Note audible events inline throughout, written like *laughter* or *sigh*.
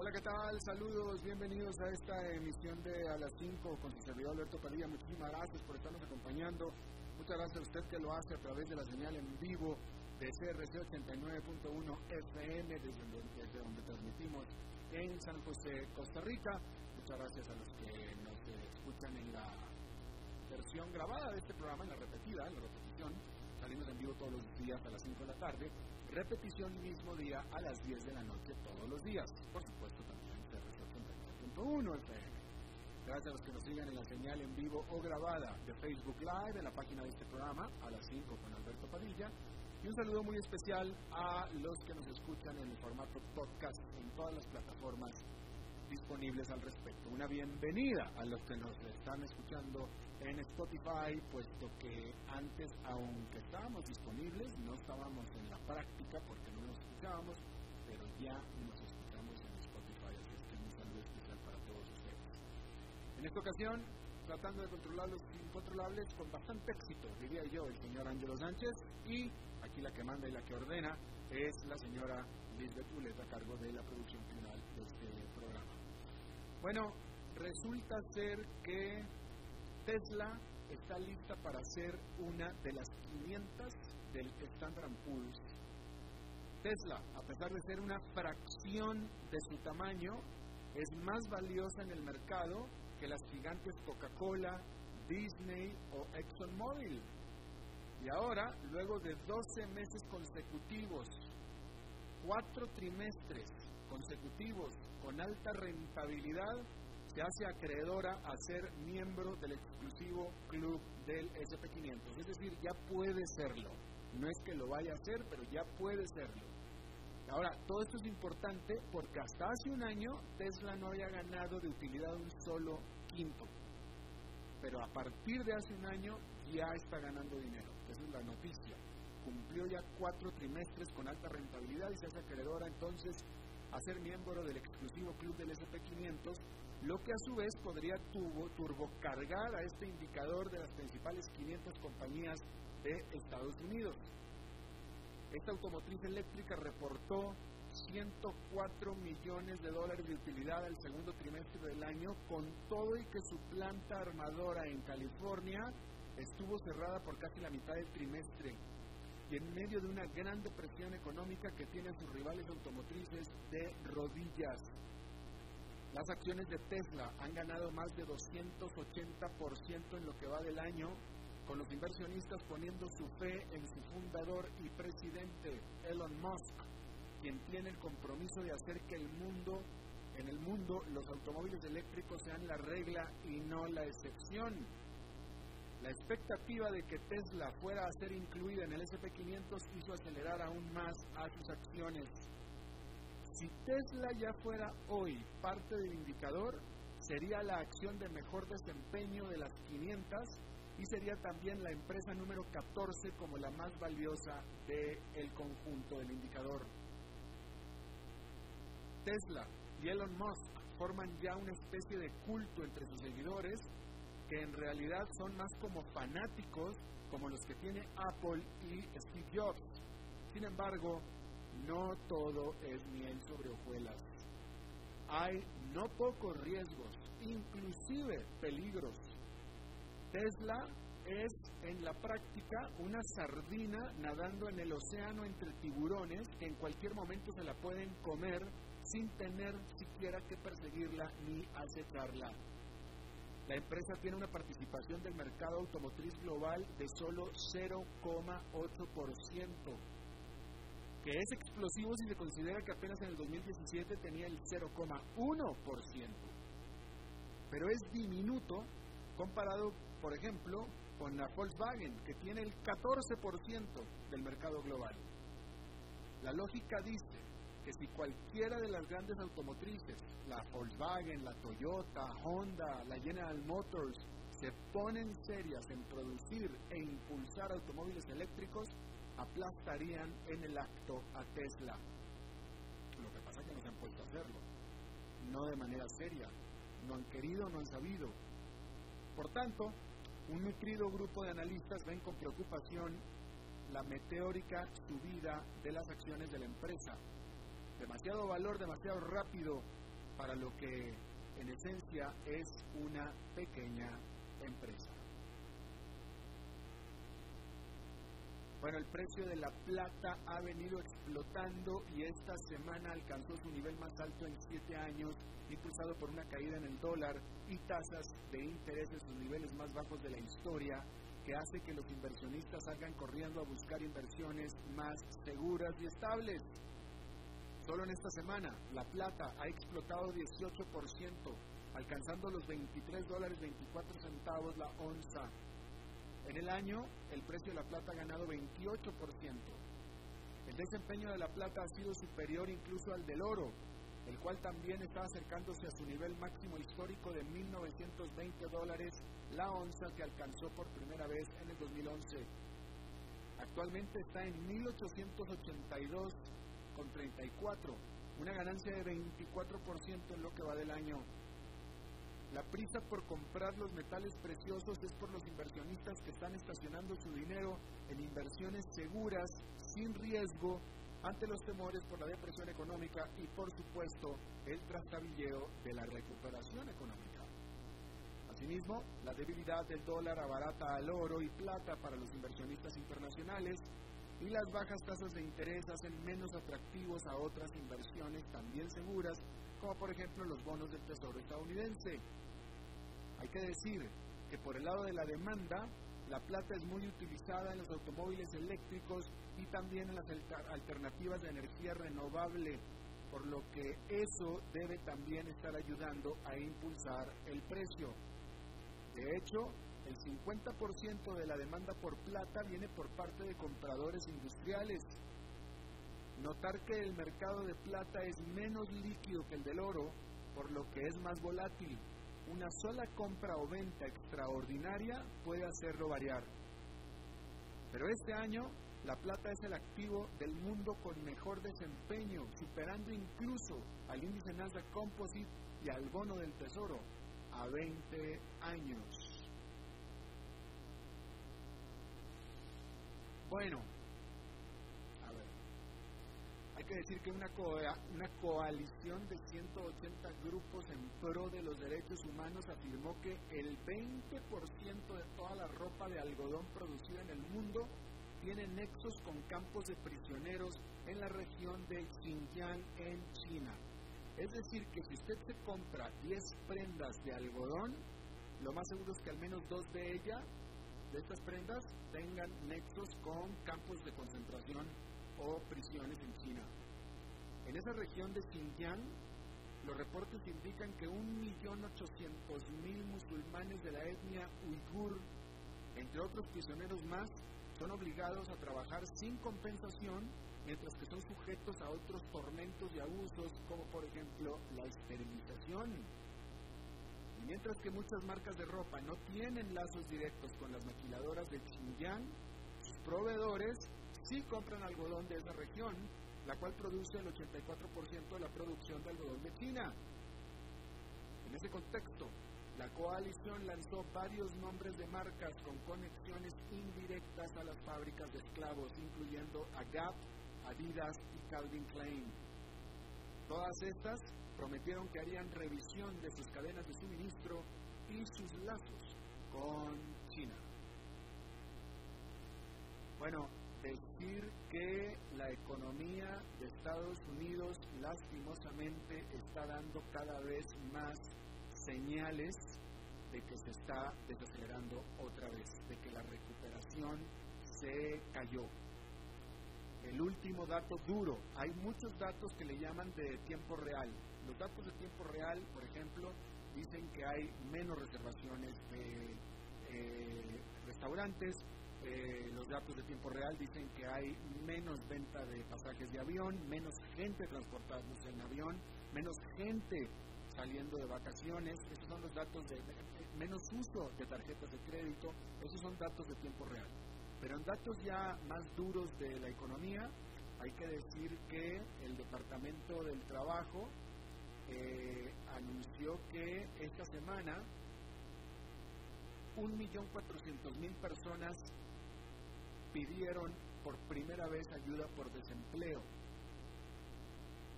Hola, ¿qué tal? Saludos, bienvenidos a esta emisión de A las 5 con su servidor Alberto Padilla. Muchísimas gracias por estarnos acompañando. Muchas gracias a usted que lo hace a través de la señal en vivo de CRC 89.1 FM, desde donde, transmitimos en San José, Costa Rica. Muchas gracias a los que nos escuchan en la versión grabada de este programa, en la repetida, en la repetición. Salimos en vivo todos los días a las 5 de la tarde repetición mismo día a las 10 de la noche todos los días. Por supuesto también en 89.1 FM. Gracias a los que nos siguen en la señal en vivo o grabada de Facebook Live en la página de este programa a las 5 con Alberto Padilla. Y un saludo muy especial a los que nos escuchan en el formato podcast en todas las plataformas disponibles al respecto. Una bienvenida a los que nos están escuchando en Spotify, puesto que antes, aunque estábamos disponibles, no estábamos en la práctica porque no nos escuchábamos, pero ya nos escuchamos en Spotify, así que un saludo especial para todos ustedes. En esta ocasión, tratando de controlar los incontrolables con bastante éxito, diría yo, el señor Ángelo Sánchez, y aquí la que manda y la que ordena es la señora Lisbeth Ulet a cargo de la producción final de este programa. Bueno, resulta ser que Tesla está lista para ser una de las 500 del Standard Poor's. Tesla, a pesar de ser una fracción de su tamaño, es más valiosa en el mercado que las gigantes Coca-Cola, Disney o ExxonMobil. Y ahora, luego de 12 meses consecutivos, cuatro trimestres consecutivos con alta rentabilidad, se hace acreedora a ser miembro del exclusivo club del SP500. Es decir, ya puede serlo. No es que lo vaya a hacer, pero ya puede serlo. Ahora, todo esto es importante porque hasta hace un año Tesla no había ganado de utilidad un solo quinto. Pero a partir de hace un año ya está ganando dinero. Esa es la noticia. Cumplió ya cuatro trimestres con alta rentabilidad y se hace acreedora entonces a ser miembro del exclusivo club del SP500 lo que a su vez podría turbo, turbocargar a este indicador de las principales 500 compañías de Estados Unidos. Esta automotriz eléctrica reportó 104 millones de dólares de utilidad al segundo trimestre del año, con todo y que su planta armadora en California estuvo cerrada por casi la mitad del trimestre y en medio de una gran depresión económica que tienen sus rivales automotrices de rodillas. Las acciones de Tesla han ganado más de 280% en lo que va del año, con los inversionistas poniendo su fe en su fundador y presidente, Elon Musk, quien tiene el compromiso de hacer que el mundo, en el mundo, los automóviles eléctricos sean la regla y no la excepción. La expectativa de que Tesla fuera a ser incluida en el SP500 hizo acelerar aún más a sus acciones. Si Tesla ya fuera hoy parte del indicador, sería la acción de mejor desempeño de las 500 y sería también la empresa número 14 como la más valiosa del conjunto del indicador. Tesla y Elon Musk forman ya una especie de culto entre sus seguidores que en realidad son más como fanáticos como los que tiene Apple y Steve Jobs. Sin embargo, no todo es miel sobre hojuelas. Hay no pocos riesgos, inclusive peligros. Tesla es en la práctica una sardina nadando en el océano entre tiburones que en cualquier momento se la pueden comer sin tener siquiera que perseguirla ni acecharla. La empresa tiene una participación del mercado automotriz global de solo 0,8% que es explosivo si se considera que apenas en el 2017 tenía el 0,1%, pero es diminuto comparado, por ejemplo, con la Volkswagen, que tiene el 14% del mercado global. La lógica dice que si cualquiera de las grandes automotrices, la Volkswagen, la Toyota, Honda, la General Motors, se ponen serias en producir e impulsar automóviles eléctricos, aplastarían en el acto a Tesla. Lo que pasa es que no se han puesto a hacerlo, no de manera seria, no han querido, no han sabido. Por tanto, un nutrido grupo de analistas ven con preocupación la meteórica subida de las acciones de la empresa. Demasiado valor, demasiado rápido para lo que en esencia es una pequeña empresa. Bueno, el precio de la plata ha venido explotando y esta semana alcanzó su nivel más alto en siete años, impulsado por una caída en el dólar y tasas de interés en sus niveles más bajos de la historia, que hace que los inversionistas salgan corriendo a buscar inversiones más seguras y estables. Solo en esta semana, la plata ha explotado 18%, alcanzando los 23 dólares 24 centavos la onza. En el año, el precio de la plata ha ganado 28%. El desempeño de la plata ha sido superior incluso al del oro, el cual también está acercándose a su nivel máximo histórico de 1.920 dólares la onza que alcanzó por primera vez en el 2011. Actualmente está en 1.882 con 34, una ganancia de 24% en lo que va del año. La prisa por comprar los metales preciosos es por los inversionistas que están estacionando su dinero en inversiones seguras, sin riesgo, ante los temores por la depresión económica y, por supuesto, el trastabilleo de la recuperación económica. Asimismo, la debilidad del dólar abarata al oro y plata para los inversionistas internacionales y las bajas tasas de interés hacen menos atractivos a otras inversiones también seguras, como por ejemplo los bonos del Tesoro estadounidense. Hay que decir que por el lado de la demanda, la plata es muy utilizada en los automóviles eléctricos y también en las alternativas de energía renovable, por lo que eso debe también estar ayudando a impulsar el precio. De hecho, el 50% de la demanda por plata viene por parte de compradores industriales. Notar que el mercado de plata es menos líquido que el del oro, por lo que es más volátil. Una sola compra o venta extraordinaria puede hacerlo variar. Pero este año la plata es el activo del mundo con mejor desempeño, superando incluso al índice Nasdaq Composite y al bono del Tesoro a 20 años. Bueno, a ver, hay que decir que una, coalición de 180 grupos en pro de los derechos humanos afirmó que el 20% de toda la ropa de algodón producida en el mundo tiene nexos con campos de prisioneros en la región de Xinjiang en China. Es decir, que si usted se compra 10 prendas de algodón, lo más seguro es que al menos dos de ellas de estas prendas tengan nexos con campos de concentración o prisiones en China. En esa región de Xinjiang, los reportes indican que 1.800.000 musulmanes de la etnia uigur, entre otros prisioneros más, son obligados a trabajar sin compensación, mientras que son sujetos a otros tormentos y abusos, como por ejemplo la esterilización mientras que muchas marcas de ropa no tienen lazos directos con las maquiladoras de Xinjiang, sus proveedores sí compran algodón de esa región, la cual produce el 84% de la producción de algodón de China. En ese contexto, la coalición lanzó varios nombres de marcas con conexiones indirectas a las fábricas de esclavos, incluyendo a Gap, Adidas y Calvin Klein. Todas estas prometieron que harían revisión de sus cadenas de suministro y sus lazos con China. Bueno, decir que la economía de Estados Unidos lastimosamente está dando cada vez más señales de que se está desacelerando otra vez, de que la recuperación se cayó el último dato duro. Hay muchos datos que le llaman de tiempo real. Los datos de tiempo real, por ejemplo, dicen que hay menos reservaciones de eh, restaurantes. Eh, los datos de tiempo real dicen que hay menos venta de pasajes de avión, menos gente transportándose en avión, menos gente saliendo de vacaciones, esos son los datos de menos uso de tarjetas de crédito, esos son datos de tiempo real. Pero en datos ya más duros de la economía, hay que decir que el Departamento del Trabajo anunció que esta semana 1.400.000 personas pidieron por primera vez ayuda por desempleo.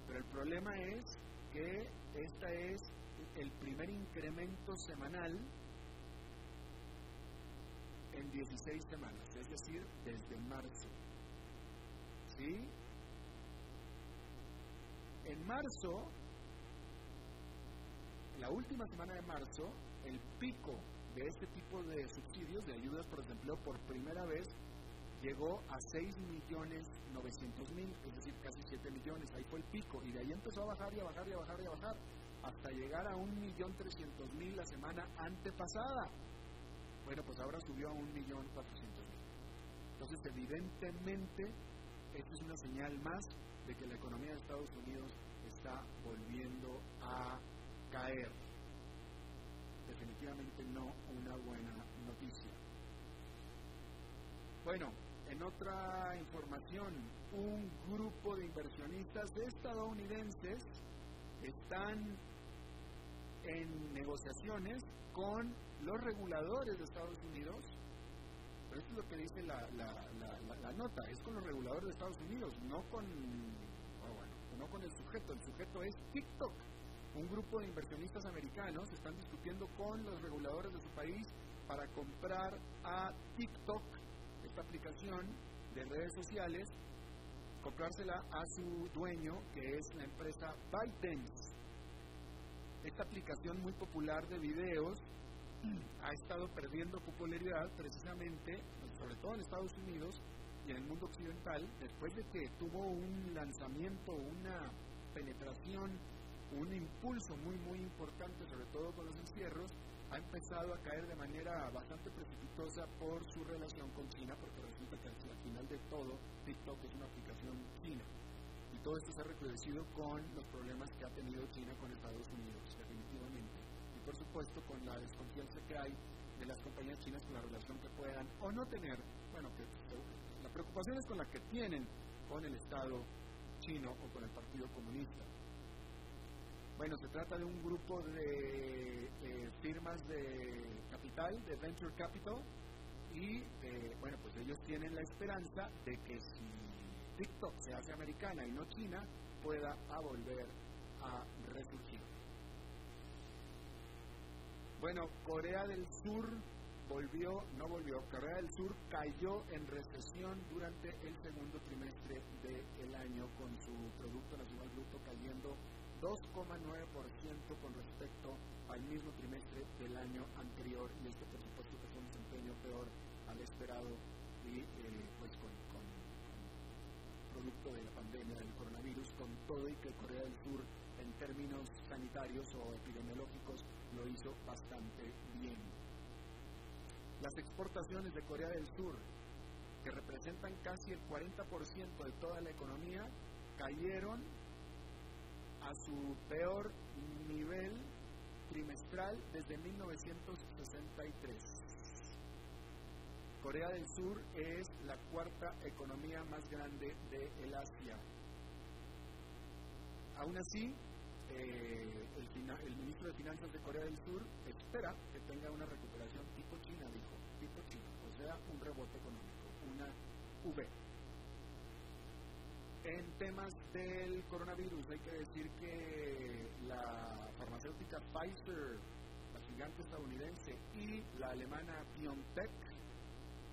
Pero el problema es que este es el primer incremento semanal en 16 semanas, es decir, desde marzo. ¿Sí? En marzo, la última semana de marzo, el pico de este tipo de subsidios, de ayudas por desempleo, por primera vez llegó a 6 millones 900 mil, es decir, casi 7 millones, ahí fue el pico, y de ahí empezó a bajar y a bajar y a bajar y a bajar, hasta llegar a 1.300.000 la semana antepasada. Bueno, pues ahora subió a 1.400.000. Entonces, evidentemente, esta es una señal más de que la economía de Estados Unidos está volviendo a caer. Definitivamente no una buena noticia. Bueno, en otra información, un grupo de inversionistas estadounidenses están en negociaciones con los reguladores de Estados Unidos. Pero esto es lo que dice la, nota, es con los reguladores de Estados Unidos, no con, oh, no con el sujeto. El sujeto es TikTok. Un grupo de inversionistas americanos están discutiendo con los reguladores de su país para comprar a TikTok esta aplicación de redes sociales, comprársela a su dueño, que es la empresa ByteDance. Esta aplicación muy popular de videos ha estado perdiendo popularidad precisamente, sobre todo en Estados Unidos y en el mundo occidental, después de que tuvo un lanzamiento, una penetración, un impulso muy, muy importante, sobre todo con los encierros, ha empezado a caer de manera bastante precipitosa por su relación con China, porque resulta que al final de todo TikTok es una aplicación china. Y todo esto se ha recrudecido con los problemas que ha tenido China con Estados Unidos, definitivamente. Y por supuesto con la desconfianza que hay de las compañías chinas con la relación que puedan o no tener, bueno, que la preocupación es con la que tienen con el Estado chino o con el Partido Comunista. Bueno, se trata de un grupo de eh, firmas de capital, de venture capital, y eh, bueno, pues ellos tienen la esperanza de que si TikTok se hace americana y no china, pueda volver a resurgir. Bueno, Corea del Sur volvió, no volvió, Corea del Sur cayó en recesión durante el segundo trimestre del año con su Producto Nacional Bruto cayendo 2,9% con respecto al mismo trimestre del año anterior y esto por supuesto que es un desempeño peor al esperado y eh, pues con, producto de la pandemia del coronavirus con todo y que Corea del Sur en términos sanitarios o epidemiológicos lo hizo bastante bien. Las exportaciones de Corea del Sur, que representan casi el 40% de toda la economía, cayeron a su peor nivel trimestral desde 1963. Corea del Sur es la cuarta economía más grande de el Asia. Aún así, eh, el, el, ministro de Finanzas de Corea del Sur espera que tenga una recuperación tipo China, dijo, tipo China, o sea, un rebote económico, una V. En temas del coronavirus, hay que decir que la farmacéutica Pfizer, la gigante estadounidense, y la alemana BioNTech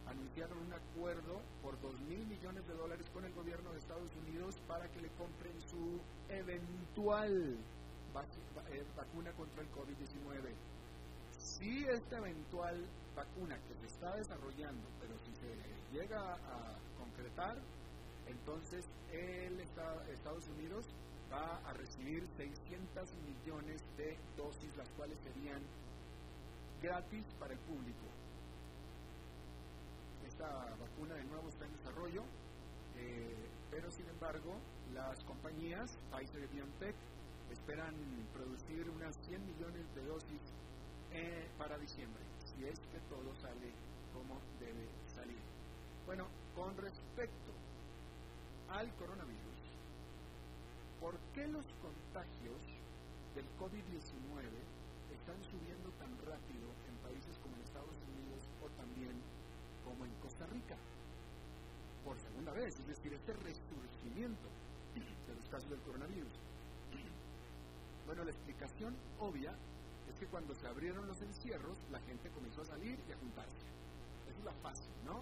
anunciaron un acuerdo por 2 mil millones de dólares con el gobierno de Estados Unidos para que le compren su eventual eh, vacuna contra el COVID-19. Si esta eventual vacuna que se está desarrollando, pero si se llega a concretar, entonces, el Estados Unidos va a recibir 600 millones de dosis, las cuales serían gratis para el público. Esta vacuna de nuevo está en desarrollo, pero sin embargo las compañías Pfizer y BioNTech esperan producir unas 100 millones de dosis eh, para diciembre, si es que todo sale como debe salir. Bueno, con respecto al coronavirus, ¿por qué los contagios del COVID-19 están subiendo tan rápido en países como Estados Unidos o también como en Costa Rica? Por segunda vez, es decir, este resurgimiento de los casos del coronavirus. Bueno, la explicación obvia es que cuando se abrieron los encierros, la gente comenzó a salir y a juntarse. Esa es la fácil, ¿no?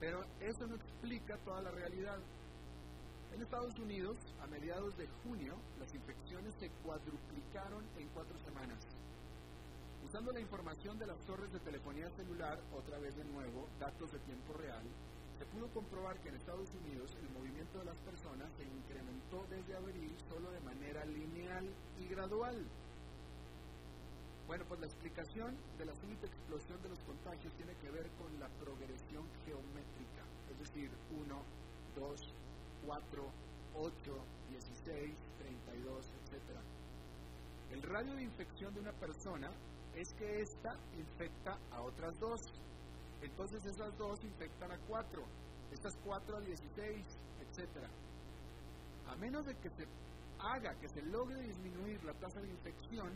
Pero eso no explica toda la realidad. En Estados Unidos, a mediados de junio, las infecciones se cuadruplicaron en cuatro semanas. Usando la información de las torres de telefonía celular, otra vez de nuevo, datos de tiempo real, se pudo comprobar que en Estados Unidos el movimiento de las personas se incrementó desde abril solo de manera lineal y gradual. Bueno, pues la explicación de la súbita explosión de los contagios tiene que ver con la progresión geométrica, es decir, 1, 2, 4, 8, 16, 32, etc. El radio de infección de una persona es que ésta infecta a otras dos. Entonces esas dos infectan a cuatro, estas cuatro a 16, etc. A menos de que se haga, que se logre disminuir la tasa de infección,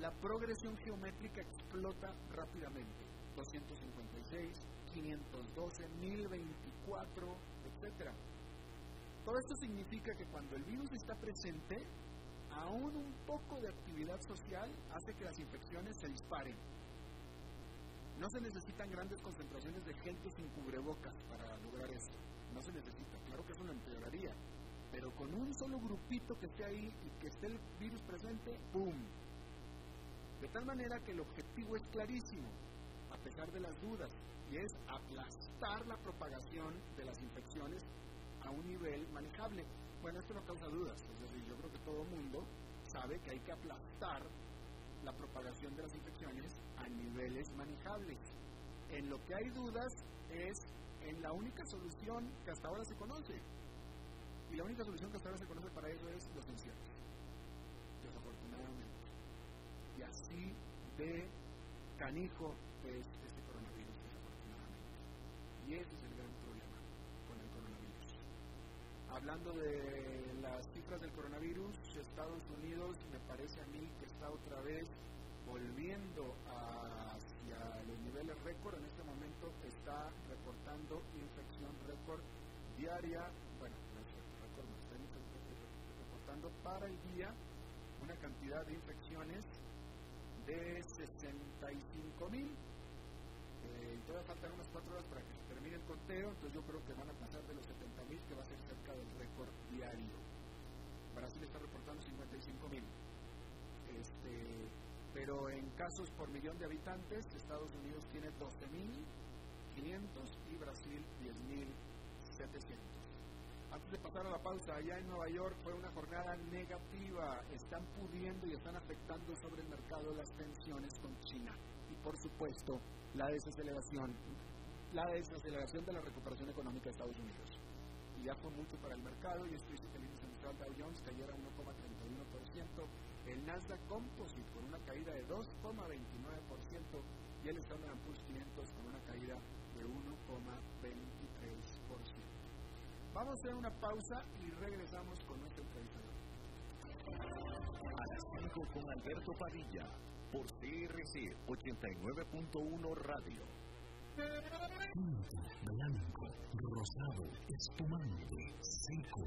la progresión geométrica explota rápidamente. 256, 512, 1024, etc. Todo esto significa que cuando el virus está presente, aún un poco de actividad social hace que las infecciones se disparen. No se necesitan grandes concentraciones de gente sin cubrebocas para lograr esto. No se necesita. Claro que eso lo empeoraría. Pero con un solo grupito que esté ahí y que esté el virus presente, ¡boom! De tal manera que el objetivo es clarísimo, a pesar de las dudas, y es aplastar la propagación de las infecciones a un nivel manejable. Bueno, esto no causa dudas, es decir, yo creo que todo el mundo sabe que hay que aplastar la propagación de las infecciones a niveles manejables. En lo que hay dudas es en la única solución que hasta ahora se conoce. Y la única solución que hasta ahora se conoce para eso es los encierros. Desafortunadamente. Y así de canijo es este coronavirus, desafortunadamente. Y ese es el hablando de las cifras del coronavirus, Estados Unidos me parece a mí que está otra vez volviendo hacia los niveles récord. En este momento está reportando infección récord diaria, bueno, no es récord, no, está reportando para el día una cantidad de infecciones de 65 mil. Eh, todavía faltan unas cuatro horas para que se termine el conteo, entonces yo creo que van a pasar de los 70 mil, que va a ser cerca del récord diario. Brasil está reportando 55 mil. Este, pero en casos por millón de habitantes, Estados Unidos tiene 12.500 y Brasil 10.700. Antes de pasar a la pausa, allá en Nueva York fue una jornada negativa. Están pudiendo y están afectando sobre el mercado las tensiones con China. Y por supuesto, la desaceleración, la desaceleración de la recuperación económica de Estados Unidos. Y ya fue mucho para el mercado y esto hizo que el índice industrial Dow Jones cayera 1,31%, el Nasdaq Composite con una caída de 2,29% y el Standard Poor's 500 con una caída de 1,23%. Vamos a hacer una pausa y regresamos con nuestro entrevistador. A las 5 con Alberto Padilla por CRC 89.1 Radio. Tinto, blanco, rosado, espumante, seco,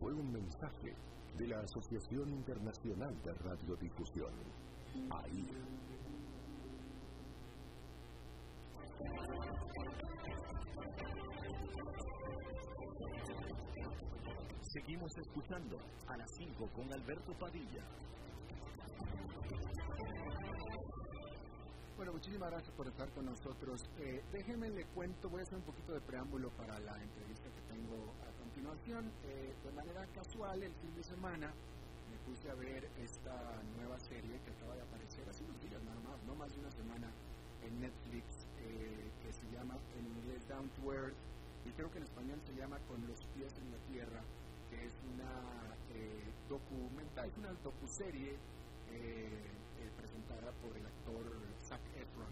Fue un mensaje de la Asociación Internacional de Radiodifusión, AIR. Seguimos escuchando a las 5 con Alberto Padilla. Bueno, muchísimas gracias por estar con nosotros. Eh, déjenme le cuento, voy a hacer un poquito de preámbulo para la entrevista que tengo continuación. Eh, de manera casual, el fin de semana me puse a ver esta nueva serie que acaba de aparecer hace unos días nada más, no más de una semana en Netflix, eh, que se llama en inglés Down to Earth y creo que en español se llama Con los pies en la tierra que es una eh, documental, una docuserie eh, eh, presentada por el actor Zac Efron.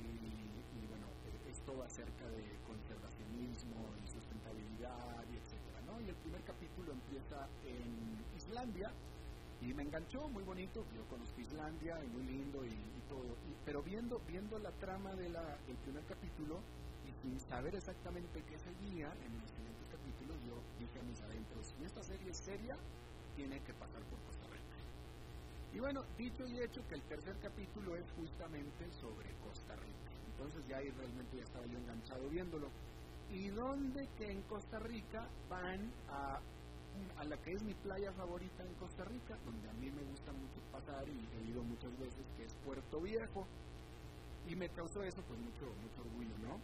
Y, bueno, es todo acerca de conservacionismo y sustentabilidad y etcétera, ¿no? Y el capítulo empieza en Islandia y me enganchó, muy bonito, yo conozco Islandia y muy lindo y, todo, pero viendo, viendo la trama de la, del primer capítulo y sin saber exactamente qué seguía en los siguientes capítulos, yo dije a mis adentros, si esta serie es seria, tiene que pasar por Costa Rica. Y bueno, dicho y hecho que el tercer capítulo es justamente sobre Costa Rica. Entonces ya ahí realmente ya estaba yo enganchado viéndolo. ¿Y dónde que en Costa Rica van a, a la que es mi playa favorita en Costa Rica, donde a mí me gusta mucho pasar y he ido muchas veces, que es Puerto Viejo? Y me causó eso pues mucho, mucho orgullo, ¿no?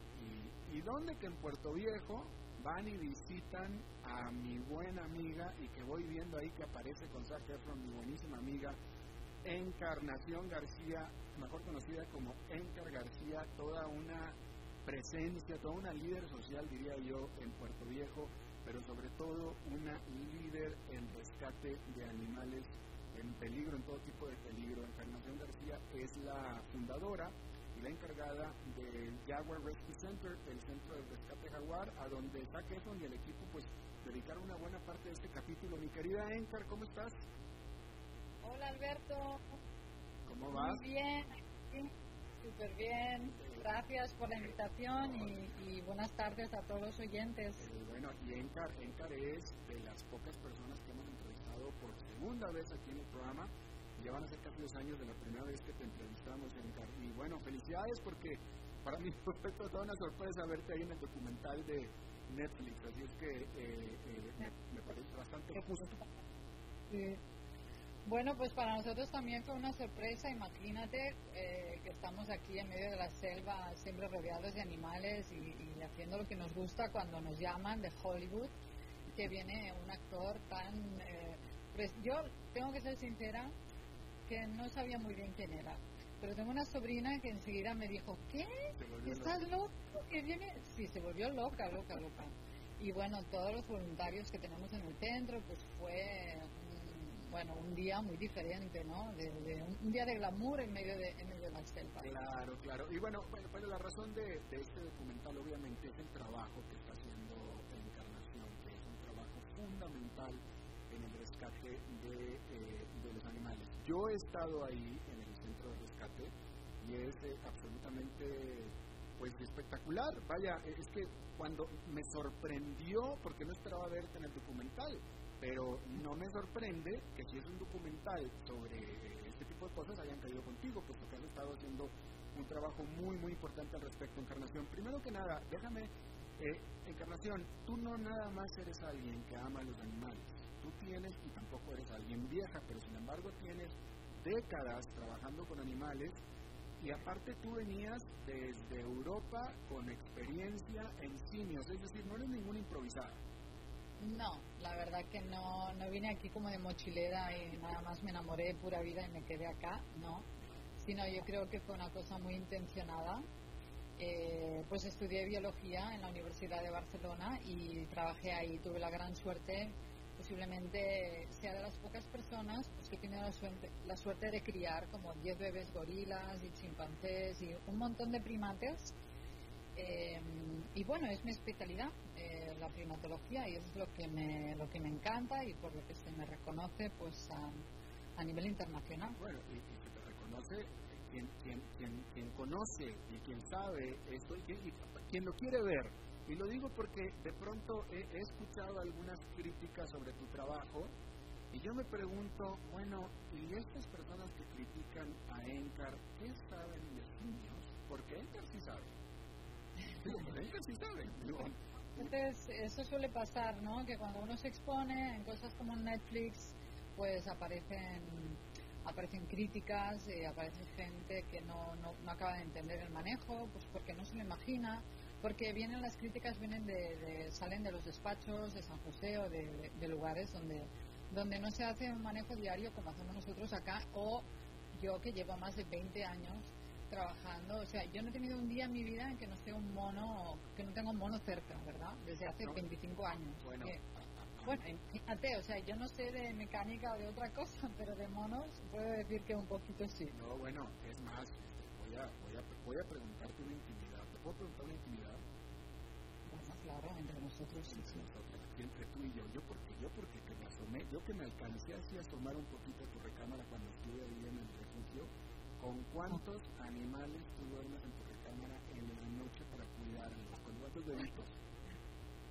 Y, y dónde que en Puerto Viejo van y visitan a mi buena amiga y que voy viendo ahí que aparece con Zac Efron, mi buenísima amiga, Encarnación García, mejor conocida como Encar García, toda una presencia, toda una líder social, diría yo, en Puerto Viejo, pero sobre todo una líder en rescate de animales en peligro, en todo tipo de peligro. Encarnación García es la fundadora y la encargada del Jaguar Rescue Center, el centro de rescate jaguar, a donde está Efron y el equipo pues dedicaron una buena parte de este capítulo. Mi querida Encar, ¿cómo estás? Hola Alberto. ¿Cómo vas? Muy bien, súper bien. Gracias por la invitación y, buenas tardes a todos los oyentes. Eh, bueno, y Encar, Encar es de las pocas personas que hemos entrevistado por segunda vez aquí en el programa ya van a ser casi dos años de la primera vez que te entrevistamos en Y bueno, felicidades porque para mí *laughs* fue toda una sorpresa verte ahí en el documental de Netflix, así es que eh, eh, me, parece bastante justo. Bueno, pues para nosotros también fue una sorpresa, imagínate eh, que estamos aquí en medio de la selva, siempre rodeados de animales y, haciendo lo que nos gusta cuando nos llaman de Hollywood, que viene un actor tan... pues yo tengo que ser sincera, que no sabía muy bien quién era. Pero tengo una sobrina que enseguida me dijo, ¿qué? ¿Estás loco? que viene? Sí, se volvió loca, loca, loca. Y bueno, todos los voluntarios que tenemos en el centro, pues fue bueno, un día muy diferente, ¿no? De, un, día de glamour en medio de, en medio de la selva. Claro, claro. Y bueno, bueno, la razón de, este documental obviamente es el trabajo que está haciendo Encarnación, que es un trabajo fundamental en el rescate de, eh, los animales. Yo he estado ahí en el centro de rescate y es eh, absolutamente pues espectacular. Vaya, es que cuando me sorprendió, porque no esperaba verte en el documental, pero no me sorprende que si es un documental sobre este tipo de cosas hayan caído contigo, puesto que has estado haciendo un trabajo muy, muy importante al respecto, Encarnación. Primero que nada, déjame, eh, Encarnación, tú no nada más eres alguien que ama a los animales tú tienes, y tampoco eres alguien vieja, pero sin embargo tienes décadas trabajando con animales y aparte tú venías desde Europa con experiencia en simios, es decir, no eres ninguna improvisada. No, la verdad que no, no vine aquí como de mochilera y nada más me enamoré de pura vida y me quedé acá, no. Sino yo creo que fue una cosa muy intencionada. Eh, pues estudié biología en la Universidad de Barcelona y trabajé ahí. Tuve la gran suerte, posiblemente sea de las pocas personas pues, que tienen la suerte, la suerte de criar como 10 bebés gorilas y chimpancés y un montón de primates. Eh, y bueno, es mi especialidad, la primatología, y eso es lo que, me, lo que me encanta y por lo que se me reconoce pues a, a nivel internacional. Bueno, y, y se te reconoce quien, quien, quien, quien conoce y quien sabe esto y, quien, y quien lo quiere ver. Y lo digo porque de pronto he, he escuchado algunas críticas sobre tu trabajo y yo me pregunto, bueno, ¿y estas personas que critican a Encar, qué saben de niños? Porque Encar sí sabe. *laughs* Digo, Encar sí sabe. Digo, Entonces, eso suele pasar, ¿no? Que cuando uno se expone en cosas como Netflix, pues aparecen aparecen críticas, eh, aparece gente que no, no, no acaba de entender el manejo, pues porque no se lo imagina, porque vienen las críticas vienen de, de- salen de los despachos de San José o de, lugares donde donde no se hace un manejo diario como hacemos nosotros acá o yo que llevo más de 20 años trabajando, o sea, yo no he tenido un día en mi vida en que no esté un mono, que no tenga un mono cerca, ¿verdad? Desde hace No. 25 años. bueno, Que- bueno, fíjate, o sea, yo no sé de mecánica o de otra cosa, *laughs* pero de monos puedo decir que un poquito sí. No, bueno, es más, voy, a, voy, a, voy a preguntarte una intimidad. ¿Te puedo preguntar una intimidad? Bueno, claro, entre nosotros sí, sí. Nosotros, aquí entre tú y yo. Yo porque, yo porque que me asomé, yo que me alcancé así a asomar un poquito a tu recámara cuando estuve ahí en. ¿Con cuántos animales tú duermes en tu recámara en la noche para cuidarlos? ¿Con cuántos bebitos?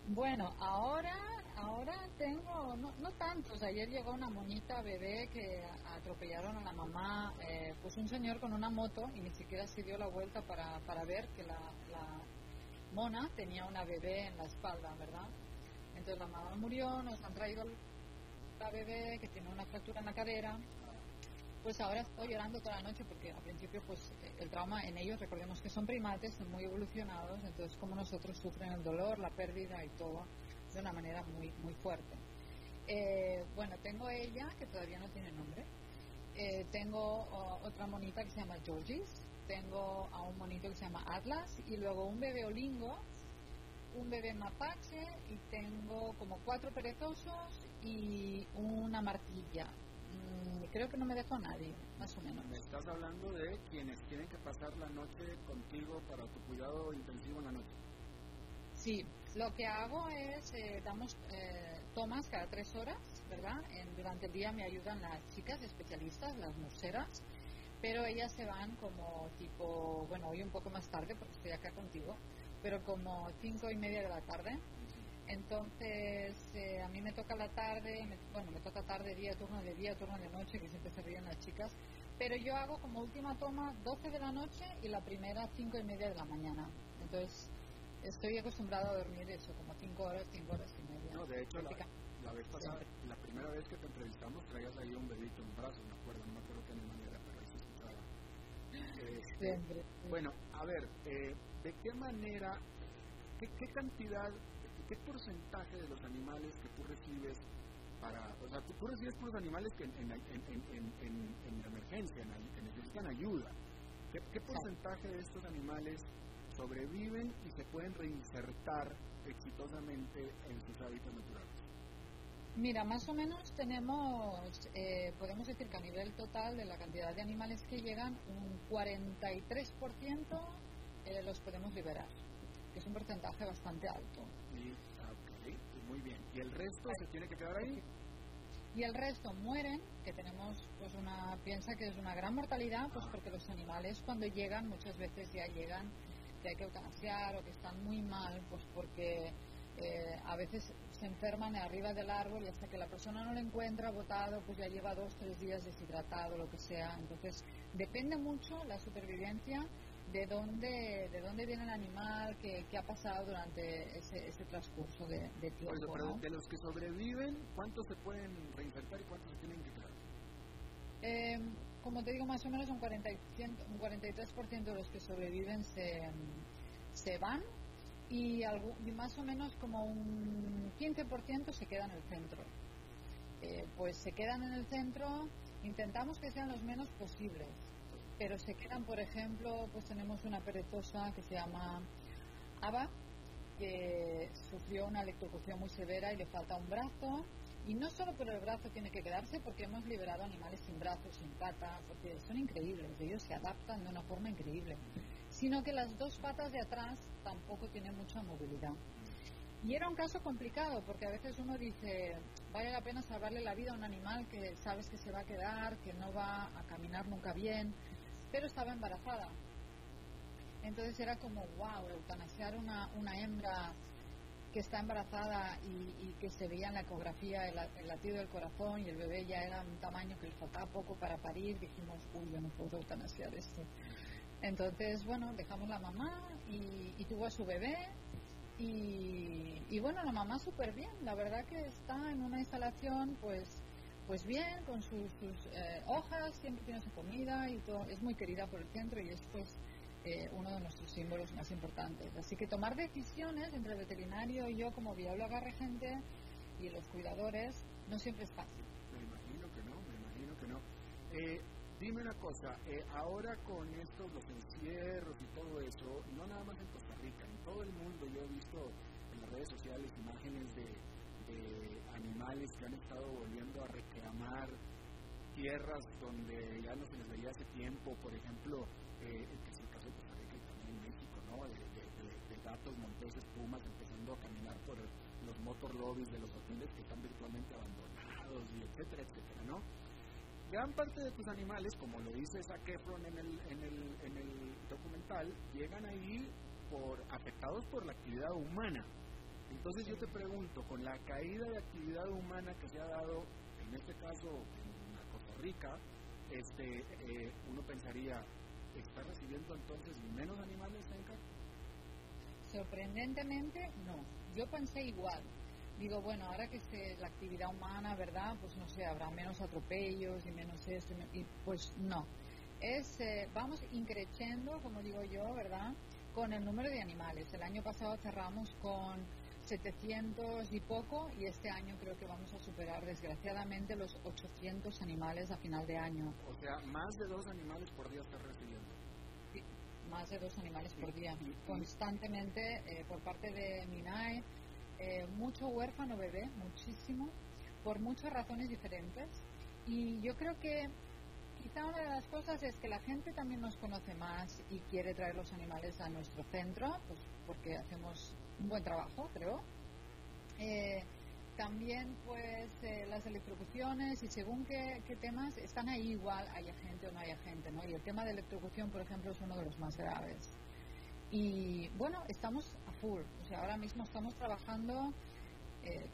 Bueno, ahora, ahora tengo, no, no tantos. Ayer llegó una moñita bebé que atropellaron a la mamá, eh, pues un señor con una moto y ni siquiera se dio la vuelta para, para ver que la, la mona tenía una bebé en la espalda, ¿verdad? Entonces la mamá murió, nos han traído la bebé que tiene una fractura en la cadera. Pues ahora estoy llorando toda la noche porque al principio pues el trauma en ellos, recordemos que son primates, son muy evolucionados, entonces como nosotros sufren el dolor, la pérdida y todo de una manera muy muy fuerte. Eh, bueno, tengo ella que todavía no tiene nombre, Eh, tengo oh, otra monita que se llama Georgis, tengo a un monito que se llama Atlas y luego un bebé olingo, un bebé mapache y tengo como cuatro perezosos y una martilla. Creo que no me dejo a nadie, más o menos. Me estás hablando de quienes tienen que pasar la noche contigo para tu cuidado intensivo en la noche. Sí, lo que hago es, eh, damos eh, tomas cada tres horas, ¿verdad? En- durante el día me ayudan las chicas especialistas, las nurseras, pero ellas se van como tipo, bueno, hoy un poco más tarde porque estoy acá contigo, pero como cinco y media de la tarde. Entonces, eh, a mí me toca la tarde, me- bueno, me toca tarde, día, turno de día, turno de noche, que siempre se ríen las chicas, pero yo hago como última toma 12 de la noche y la primera cinco y media de la mañana. Entonces, estoy acostumbrado a dormir eso, como 5 horas, 5 horas y media. No, de hecho, la, la vez pasada, la primera vez que te entrevistamos, traías ahí un bebito en brazos, me acuerdo, no me acuerdo qué animal era, pero ahí se escuchaba. Este, Siempre. Bueno, a ver, eh, ¿de qué manera, qué, qué cantidad, qué porcentaje de los animales que tú recibes para, o sea, tú, tú recibes puros animales que en, en, en, emergencia, que necesitan ayuda? ¿Qué, qué porcentaje de estos animales sobreviven y se pueden reinsertar exitosamente en sus hábitats naturales? Mira, más o menos tenemos, eh, podemos decir que a nivel total de la cantidad de animales que llegan, un 43% eh, los podemos liberar, que es un porcentaje bastante alto. Y, ah, ok, pues muy bien. ¿Y el resto se tiene que quedar ahí? y el resto mueren, que tenemos pues una piensa que es una gran mortalidad, pues Ah. porque los animales cuando llegan muchas veces ya llegan que hay que eutanasiar o que están muy mal, pues porque eh, a veces se enferman arriba del árbol y hasta que la persona no lo encuentra botado, pues ya lleva dos, tres días deshidratado, lo que sea. Entonces depende mucho la supervivencia de dónde, de dónde viene el animal, qué, qué ha pasado durante ese, ese transcurso de, de tiempo. pero ¿no? de los que sobreviven, ¿cuántos se pueden reinsertar y cuántos se tienen que quedar? Eh, como te digo, más o menos un, 40, un 43% de los que sobreviven se, se van y, algo, y más o menos como un 15% se quedan en el centro. Eh, pues se quedan en el centro, intentamos que sean los menos posibles, pero se quedan, por ejemplo, pues tenemos una perezosa que se llama Ava, que sufrió una electrocución muy severa y le falta un brazo. Y no solo por el brazo tiene que quedarse, porque hemos liberado animales sin brazos, sin patas, porque son increíbles, ellos se adaptan de una forma increíble, sino que las dos patas de atrás tampoco tienen mucha movilidad. Y era un caso complicado, porque a veces uno dice, vale la pena salvarle la vida a un animal que sabes que se va a quedar, que no va a caminar nunca bien, pero estaba embarazada. Entonces era como, wow, eutanasiar una, una hembra que está embarazada y, que se veía en la ecografía el, latido del corazón y el bebé ya era un tamaño que le faltaba poco para parir, dijimos, uy, yo no puedo eutanasiar esto. Entonces, bueno, dejamos la mamá y, tuvo a su bebé y, bueno, la mamá súper bien, la verdad que está en una instalación pues pues bien, con sus, eh, hojas, siempre tiene su comida y todo, es muy querida por el centro y es pues eh, uno de nuestros símbolos más importantes. Así que tomar decisiones entre el veterinario y yo como bióloga regente y los cuidadores no siempre es fácil. Me imagino que no, me imagino que no. Eh, dime una cosa, eh, ahora con estos, los encierros y todo eso, no nada más en Costa Rica, en todo el mundo yo he visto en las redes sociales imágenes de, de animales que han estado volviendo a reclamar tierras donde ya no se les veía hace tiempo, por ejemplo, eh, de, gatos, monteses, pumas, empezando a caminar por los motor lobbies de los hoteles que están virtualmente abandonados, y etcétera, etcétera, ¿no? Gran parte de tus animales, como lo dice Zac Efron en el, en el, en el documental, llegan ahí por, afectados por la actividad humana. Entonces yo te pregunto, con la caída de actividad humana que se ha dado, en este caso en Costa Rica, este, eh, uno pensaría, ¿está recibiendo entonces menos animales en Sorprendentemente, no. Yo pensé igual. Digo, bueno, ahora que es la actividad humana, ¿verdad? Pues no sé, habrá menos atropellos y menos esto. Y, pues no. Es, eh, vamos increciendo, como digo yo, ¿verdad? Con el número de animales. El año pasado cerramos con 700 y poco y este año creo que vamos a superar desgraciadamente los 800 animales a final de año. O sea, más de dos animales por día está recibiendo más de dos animales por día, constantemente eh, por parte de MINAE, eh, mucho huérfano bebé, muchísimo, por muchas razones diferentes. Y yo creo que quizá una de las cosas es que la gente también nos conoce más y quiere traer los animales a nuestro centro, pues porque hacemos un buen trabajo, creo. Eh, también pues eh, las electrocuciones y según qué, temas están ahí igual, haya gente o no haya gente, ¿no? Y el tema de electrocución, por ejemplo, es uno de los más graves. Y bueno, estamos a full, o sea, ahora mismo estamos trabajando eh,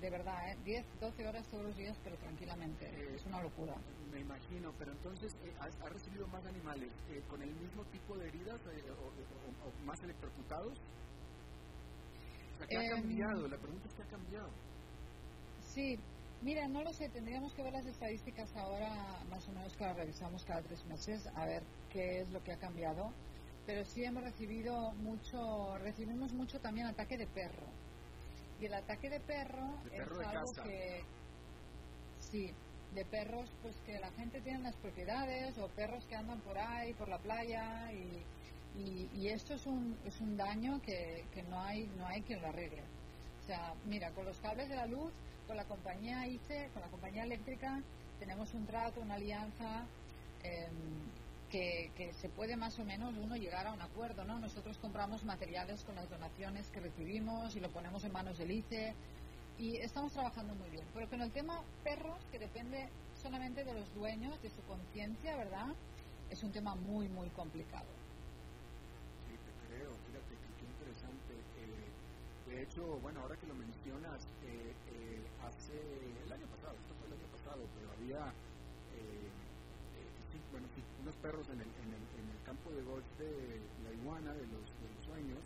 de verdad, ¿eh? 10, 12 horas todos los días, pero tranquilamente, eh, es una locura. Me imagino, pero entonces, ¿has, recibido más animales con el mismo tipo de heridas o, más electrocutados? O sea, ¿qué ha cambiado? La pregunta es ¿qué ha cambiado? Sí, mira, no lo sé, tendríamos que ver las estadísticas ahora, más o menos que las revisamos cada tres meses, a ver qué es lo que ha cambiado. Pero sí hemos recibido mucho, recibimos mucho también ataque de perro. Y el ataque de perro, es algo que. Sí, de perros pues que la gente tiene las propiedades o perros que andan por ahí, por la playa y, y, esto es un, es un daño que, que no, hay, no hay quien lo arregle. O sea, mira, con los cables de la luz con la compañía ICE, con la compañía eléctrica, tenemos un trato, una alianza em, que, se puede más o menos uno llegar a un acuerdo, ¿no? Nosotros compramos materiales con las donaciones que recibimos y lo ponemos en manos del ICE y estamos trabajando muy bien. Pero con el tema perros, que depende solamente de los dueños, de su conciencia, ¿verdad? Es un tema muy, muy complicado. Sí, te creo. Fíjate qué interesante. Eh, de hecho, bueno, ahora que lo mencionas, eh, eh, hace el año pasado, esto fue el año pasado, pero había unos perros en el, en, el, en el, campo de golf de la iguana, de los, de los sueños,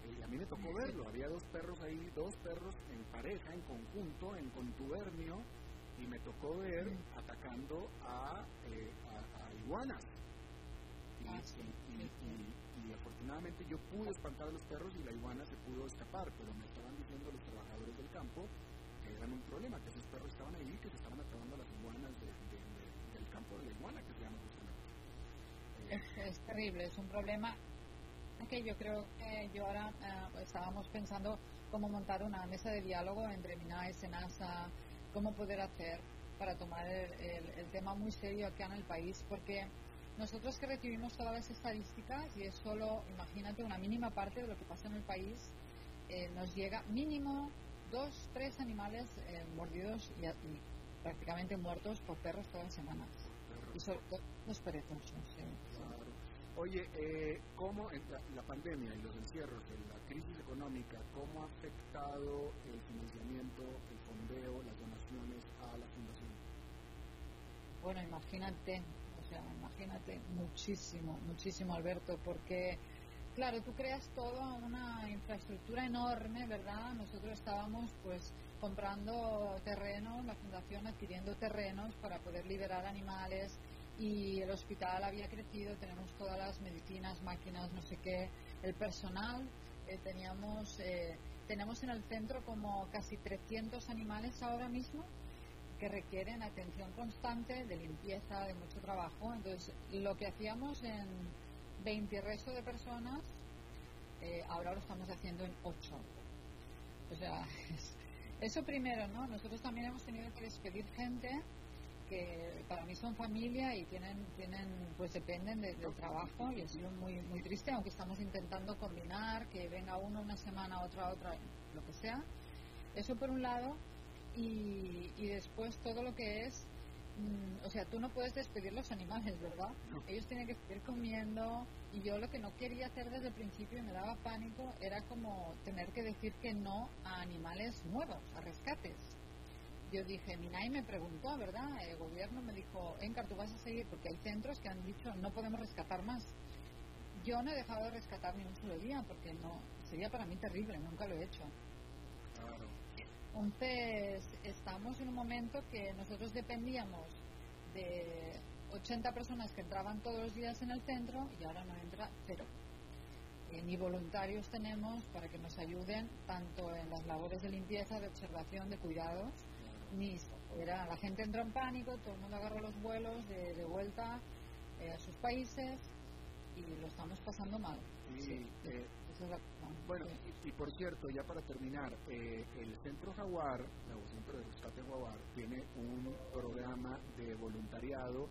y a mí me tocó verlo, había dos perros ahí, dos perros en pareja, en conjunto, en contubernio, y me tocó ver atacando a, a, iguanas. Y, ah, y, afortunadamente yo pude espantar a los perros y la iguana se pudo escapar, pero me estaban diciendo los trabajadores del campo que eran un problema, que esos perros estaban ahí, que se estaban acabando las iguanas del campo de la iguana, que se llama Es, terrible, es un problema que yo creo que yo ahora eh, estábamos pensando cómo montar una mesa de diálogo entre MINAE, SENASA, cómo poder hacer para tomar el, tema muy serio acá en el país, porque nosotros que recibimos todas las estadísticas, y es solo, imagínate, una mínima parte de lo que pasa en el país, eh, nos llega mínimo dos, tres animales eh, mordidos y, prácticamente muertos por perros todas las semanas. Y sobre todo los perezosos. Oye, eh, ¿cómo la, pandemia y los encierros, la crisis económica, cómo ha afectado el financiamiento, el fondeo, las donaciones a la fundación? Bueno, imagínate, o sea, imagínate muchísimo, muchísimo, Alberto, porque, claro, tú creas toda una infraestructura enorme, ¿verdad? Nosotros estábamos, pues, comprando terrenos, la fundación adquiriendo terrenos para poder liberar animales y el hospital había crecido, tenemos todas las medicinas, máquinas, no sé qué, el personal, eh, teníamos, eh, tenemos en el centro como casi 300 animales ahora mismo que requieren atención constante, de limpieza, de mucho trabajo. Entonces, lo que hacíamos en 20 resto de personas, eh, ahora lo estamos haciendo en 8. O sea, *laughs* eso primero, ¿no? Nosotros también hemos tenido que despedir gente mí son familia y tienen, tienen pues dependen del trabajo y ha sido muy, muy triste, aunque estamos intentando combinar, que venga uno una semana, otra, otra, lo que sea. Eso por un lado, y, y después todo lo que es, mm, o sea, tú no puedes despedir los animales, ¿verdad? Ellos tienen que seguir comiendo y yo lo que no quería hacer desde el principio y me daba pánico era como tener que decir que no a animales nuevos, a rescates yo dije, Minay me preguntó, ¿verdad? El gobierno me dijo, Encar, tú vas a seguir, porque hay centros que han dicho, no podemos rescatar más. Yo no he dejado de rescatar ni un solo día, porque no sería para mí terrible, nunca lo he hecho. Entonces, estamos en un momento que nosotros dependíamos de 80 personas que entraban todos los días en el centro y ahora no entra cero. Eh, ni voluntarios tenemos para que nos ayuden tanto en las labores de limpieza, de observación, de cuidados, ni era la gente entró en pánico, todo el mundo agarró los vuelos de, vuelta eh, a sus países y lo estamos pasando mal. Eh, bueno, y, por cierto, ya para terminar, eh, el Centro Jaguar, el Centro de Rescate Jaguar, tiene un programa de voluntariado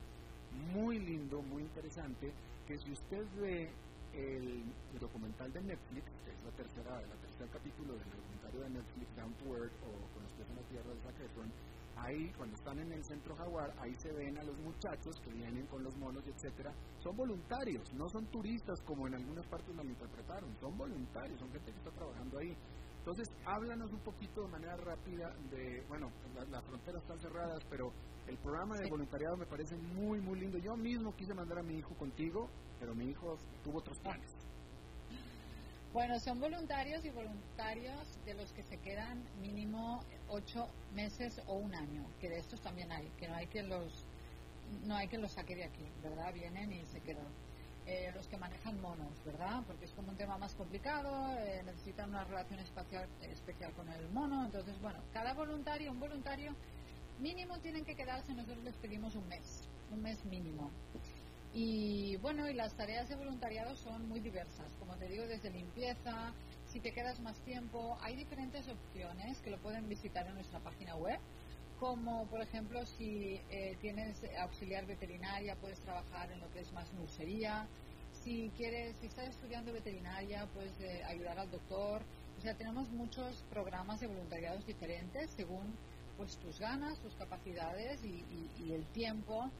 muy lindo, muy interesante, que si usted ve el, documental de Netflix, que es la tercera, el tercer capítulo del documentario de Netflix, Down to Earth, o Con los pies en la tierra de Zac Efron, ahí cuando están en el centro jaguar, ahí se ven a los muchachos que vienen con los monos, etcétera, son voluntarios, no son turistas como en algunas partes lo interpretaron, son voluntarios, son gente que está trabajando ahí. Entonces, háblanos un poquito de manera rápida de, bueno, las fronteras están cerradas, pero el programa de voluntariado me parece muy, muy lindo. Yo mismo quise mandar a mi hijo contigo, pero mi hijo tuvo otros planes. Bueno, son voluntarios y voluntarios de los que se quedan mínimo ocho meses o un año, que de estos también hay, que no hay que los no hay que los saque de aquí, ¿verdad? Vienen y se quedan. Eh, los que manejan monos, ¿verdad? Porque es como un tema más complicado, eh, necesitan una relación espacial, especial con el mono. Entonces, bueno, cada voluntario, un voluntario mínimo tienen que quedarse, nosotros les pedimos un mes, un mes mínimo. Y bueno, y las tareas de voluntariado son muy diversas, como te digo, desde limpieza, si te quedas más tiempo, hay diferentes opciones que lo pueden visitar en nuestra página web como por ejemplo si eh, tienes auxiliar veterinaria puedes trabajar en lo que es más nursería, si quieres, si estás estudiando veterinaria puedes eh, ayudar al doctor, o sea tenemos muchos programas de voluntariados diferentes según pues tus ganas, tus capacidades y, y el tiempo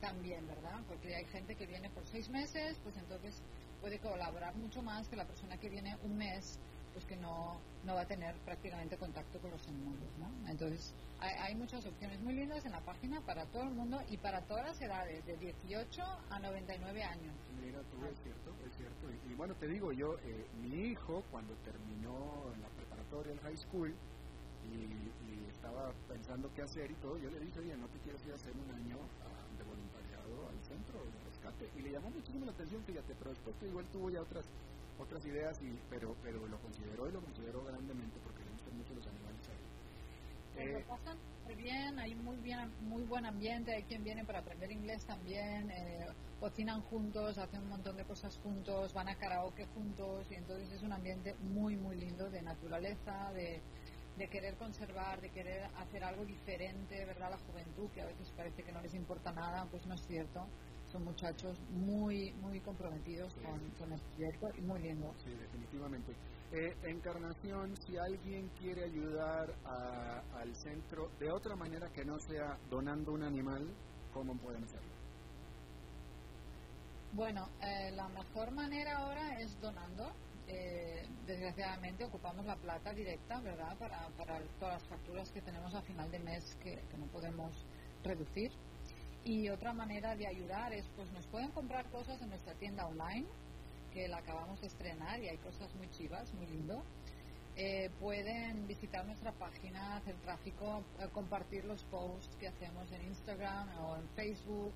también, ¿verdad? Porque hay gente que viene por seis meses, pues entonces puede colaborar mucho más que la persona que viene un mes pues que no, no va a tener prácticamente contacto con los animales, ¿no? Entonces, hay, muchas opciones muy lindas en la página para todo el mundo y para todas las edades, de 18 a 99 años. Mira, tú, es cierto, es cierto. Y, bueno, te digo, yo, eh, mi hijo, cuando terminó la preparatoria, el high school, y, estaba pensando qué hacer y todo, yo le dije, oye, ¿no te quieres ir a hacer un año ah, al centro de llamó muchísimo la atención, fíjate, pero después que igual tuvo ya otras otras ideas, y, pero, pero lo consideró y lo consideró grandemente porque le gustan mucho los animales ahí. Eh, lo pasan muy bien, hay muy bien muy buen ambiente, hay quien viene para aprender inglés también, eh, cocinan juntos, hacen un montón de cosas juntos, van a karaoke juntos y entonces es un ambiente muy muy lindo de naturaleza, de, de querer conservar, de querer hacer algo diferente, ¿verdad? La juventud, que a veces parece que no les importa nada, pues no es cierto son muchachos muy muy comprometidos con, con el proyecto y muy lindo. Sí, definitivamente. Eh, Encarnación, si alguien quiere ayudar al centro de otra manera que no sea donando un animal, ¿cómo pueden hacerlo? Bueno, eh, la mejor manera ahora es donando. Eh, desgraciadamente ocupamos la plata directa, ¿verdad? Para, para todas las facturas que tenemos a final de mes que, que no podemos reducir. Y otra manera de ayudar es, pues nos pueden comprar cosas en nuestra tienda online, que la acabamos de estrenar y hay cosas muy chivas, muy lindo. Eh, pueden visitar nuestra página, hacer tráfico, eh, compartir los posts que hacemos en Instagram o en Facebook.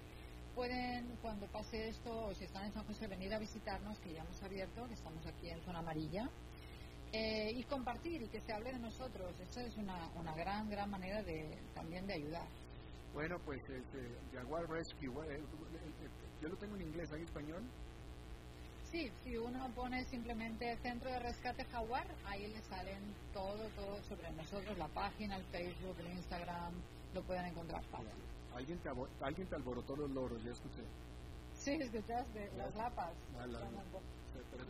Pueden, cuando pase esto, o si están en San José, venir a visitarnos, que ya hemos abierto, que estamos aquí en Zona Amarilla, eh, y compartir y que se hable de nosotros. Esa es una, una gran, gran manera de, también de ayudar. Bueno, pues este, Jaguar Rescue, eh, yo lo tengo en inglés, ¿hay español? Sí, si uno pone simplemente Centro de Rescate Jaguar, ahí le salen todo, todo sobre nosotros, la página, el Facebook, el Instagram, lo pueden encontrar fácil. ¿Alguien te, alguien te alborotó los loros, ya escuché. Sí, escuchaste, las lapas. Ah,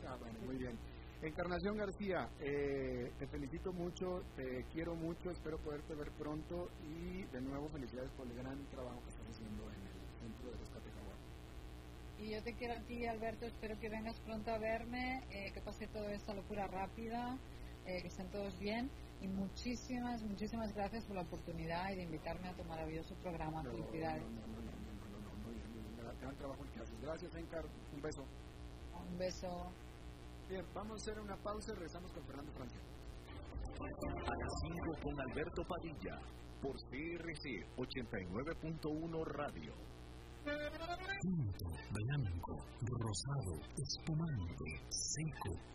ah, bueno, muy bien. Encarnación García, eh, te felicito mucho, te quiero mucho, espero poderte ver pronto y de nuevo felicidades por el gran trabajo que estás haciendo en el Centro de Rescate Jaguar. Y yo te quiero a ti, Alberto, espero que vengas pronto a verme, eh, que pase toda esta locura rápida, eh, que estén todos bien y muchísimas, muchísimas gracias por la oportunidad y de invitarme a tu maravilloso programa. Felicidades. No, no, no, gran trabajo que haces. Gracias, Encar, un beso. Un beso. Bien, vamos a hacer una pausa y regresamos con Fernando Francia. A las 5 con Alberto Padilla, por CRC 89.1 Radio. Tinto, blanco, rosado, espumante, seco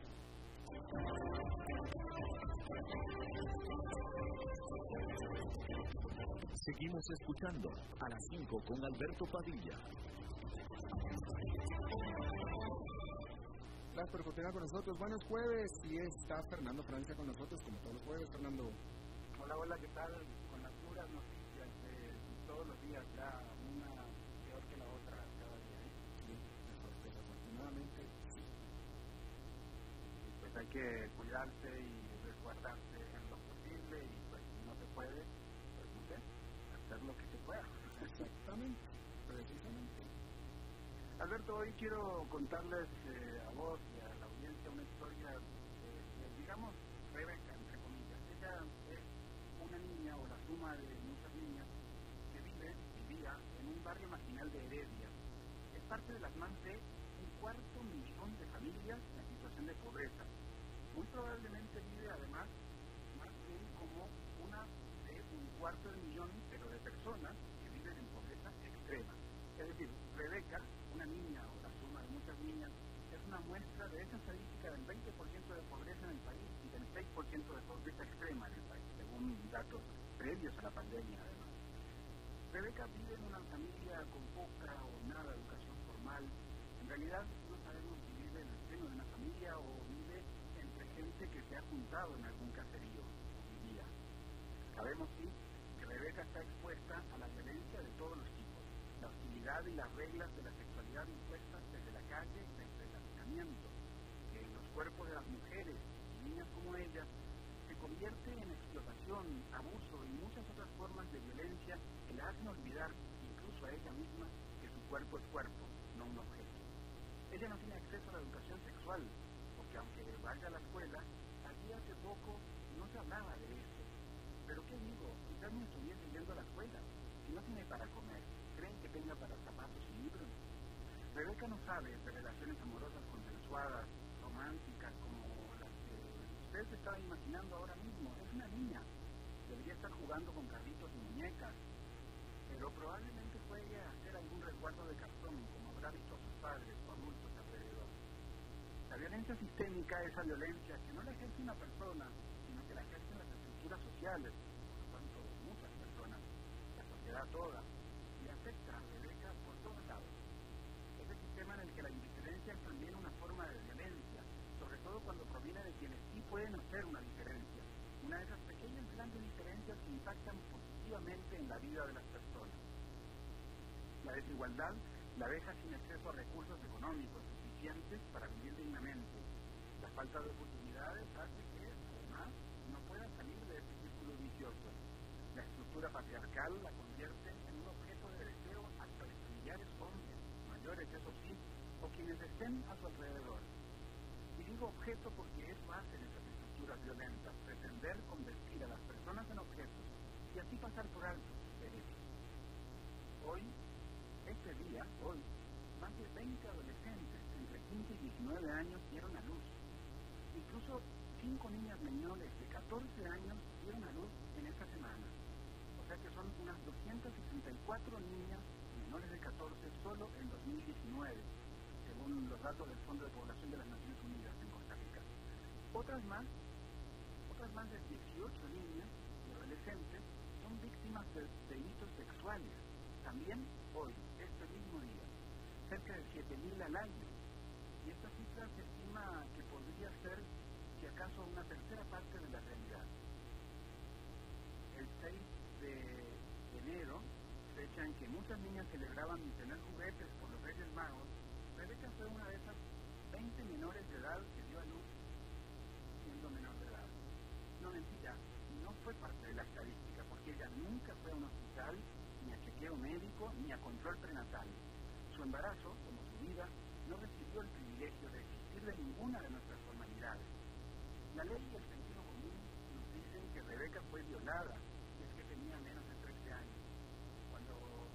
Seguimos escuchando a las 5 con Alberto Padilla. Gracias por continuar con nosotros. Buenos jueves y está Fernando Francia con nosotros como todos los jueves. Fernando. Hola, hola, ¿qué tal? Con las puras noticias de todos los días ya una peor que la otra cada día. ¿eh? Sí, desafortunadamente hay que cuidarse y resguardarse en lo posible y pues si no se puede, pues no sé, hacer lo que se pueda. Exactamente, precisamente. Alberto, hoy quiero contarles millones, pero de personas que viven en pobreza extrema. Es decir, Rebeca, una niña o la suma de muchas niñas, es una muestra de esa estadística del 20% de pobreza en el país y del 6% de pobreza extrema en el país, según datos previos a la pandemia además. Rebeca vive en una familia con poca o nada educación formal. En realidad no sabemos si vive en el seno de una familia o vive entre gente que se ha juntado en algún caserío o vivía. Sabemos sí está expuesta a la violencia de todos los tipos, la hostilidad y las reglas de la sexualidad impuestas desde la calle y desde el hacinamiento, que en los cuerpos de las mujeres y niñas como ella se convierte en explotación, abuso y muchas otras formas de violencia que la hacen olvidar, incluso a ella misma, que su cuerpo es cuerpo, no un objeto. Ella no tiene acceso a la educación sexual, porque aunque vaya a la escuela, allí hace poco no se hablaba de eso. Pero ¿qué digo? Quizás no estuviese yendo a la escuela. Si no tiene para comer, ¿creen que tenga para zapatos y libros? Rebeca no sabe de relaciones amorosas consensuadas, románticas, como las que usted se está imaginando ahora mismo. Es una niña. Debería estar jugando con carritos y muñecas. Pero probablemente a hacer algún resguardo de cartón, como habrá visto a sus padres o adultos alrededor. La violencia sistémica es esa violencia que no la ejerce una persona, sino que la ejercen las estructuras sociales, por tanto muchas personas, la sociedad toda, y afecta a Rebeca por todos lados. Es el sistema en el que la indiferencia es también una forma de violencia, sobre todo cuando proviene de quienes sí pueden hacer una diferencia, una de esas pequeñas grandes diferencias que impactan positivamente en la vida de las personas. La desigualdad la deja sin acceso a recursos económicos suficientes para vivir dignamente. La falta de oportunidades hace que, además, no pueda salir de este círculo vicioso. La estructura patriarcal la convierte en un objeto de deseo hasta de familiares hombres, mayores, eso sí, o quienes estén a su alrededor. Y digo objeto porque eso hacen esas violentas, pretender convertir a las personas en objetos y así pasar por alto derechos. Hoy, este día, hoy, más de 20 adolescentes entre 15 y 19 años dieron a luz. Incluso cinco niñas menores de 14 años dieron a luz en esta semana. O sea que son unas 264 niñas menores de 14 solo en 2019, según los datos del Fondo de Población de las Naciones Unidas en Costa Rica. Otras más, más de 18 niñas y adolescentes son víctimas de delitos sexuales. También hoy, este mismo día, cerca de 7.000 al año. Y esta cifra se estima que podría ser, si acaso, una tercera parte de la realidad. El 6 de enero, fecha en que muchas niñas celebraban tener juguetes control prenatal. Su embarazo, como su vida, no recibió el privilegio de existir de ninguna de nuestras formalidades. La ley y el sentido común nos dicen que Rebeca fue violada es que tenía menos de 13 años. Cuando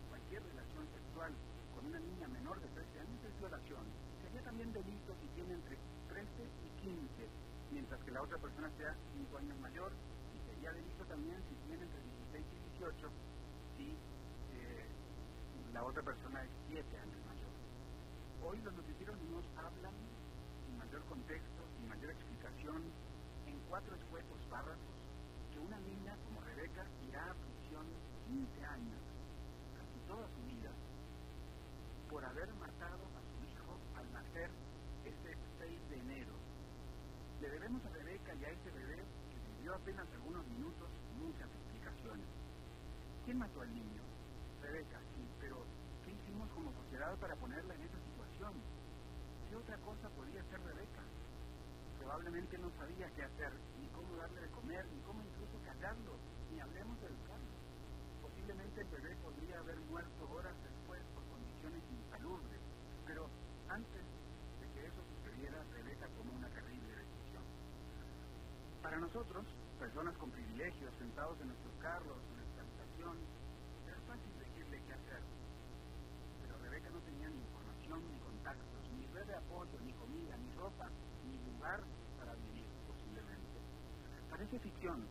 cualquier relación sexual con una niña menor de 13 años es violación. Sería también delito si tiene entre 13 y 15, mientras que la otra persona sea 5 años mayor, y sería delito también si tiene entre 16 y 18, si la otra persona es 7 años mayor. Hoy los noticieros nos hablan sin mayor contexto, sin mayor explicación, en cuatro escuetos párrafos, que una niña como Rebeca irá a prisión 15 años, casi toda su vida, por haber matado a su hijo al nacer ese 6 de enero. Le debemos a Rebeca y a ese bebé, que vivió apenas algunos minutos, muchas explicaciones. ¿Quién mató al niño? Rebeca, sí, pero ¿qué para ponerla en esa situación? ¿Qué otra cosa podía hacer Rebeca? Probablemente no sabía qué hacer, ni cómo darle de comer, ni cómo incluso callarlo, ni hablemos de educarlo. Posiblemente el bebé podría haber muerto horas después por condiciones insalubres, pero antes de que eso sucediera, Rebeca tomó una terrible decisión. Para nosotros, personas con privilegios, sentados en nuestros carros, en nuestra habitación, era fácil decirle qué hacer. Pero Rebeca no tenía ni información, ni contactos, ni red de apoyo, ni comida, ni ropa, ni lugar para vivir, posiblemente. Parece ficción,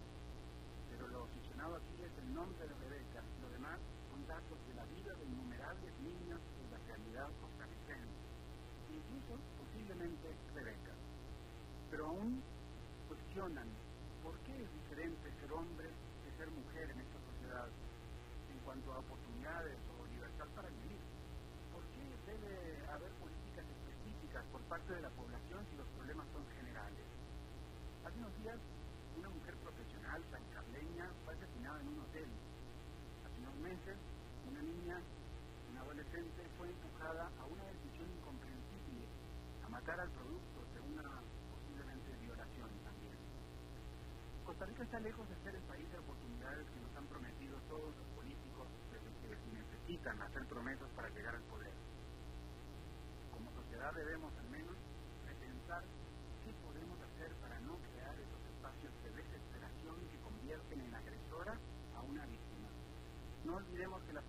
pero lo aficionado aquí es el nombre de Rebeca, lo demás son datos de la vida de innumerables niños en la realidad costarricense, incluso posiblemente Rebeca. Pero aún cuestionan por qué es diferente ser hombre que ser mujer en esta sociedad en cuanto a oportunidades o libertad para vivir. ¿Por qué debe haber políticas específicas por parte de la población si los problemas son generales? Al Hace unos días, profesional sancarleña fue asesinada en un hotel. Hace unos meses, una niña, una adolescente, fue empujada a una decisión incomprensible, a matar al producto de una posiblemente violación también. Costa Rica está lejos de ser el país de oportunidades que nos han prometido todos los políticos desde que necesitan hacer promesas para llegar al poder. Como sociedad debemos al menos repensar qué podemos hacer para no crear esos espacios de desesperación que convierten en agresora a una víctima. No olvidemos que la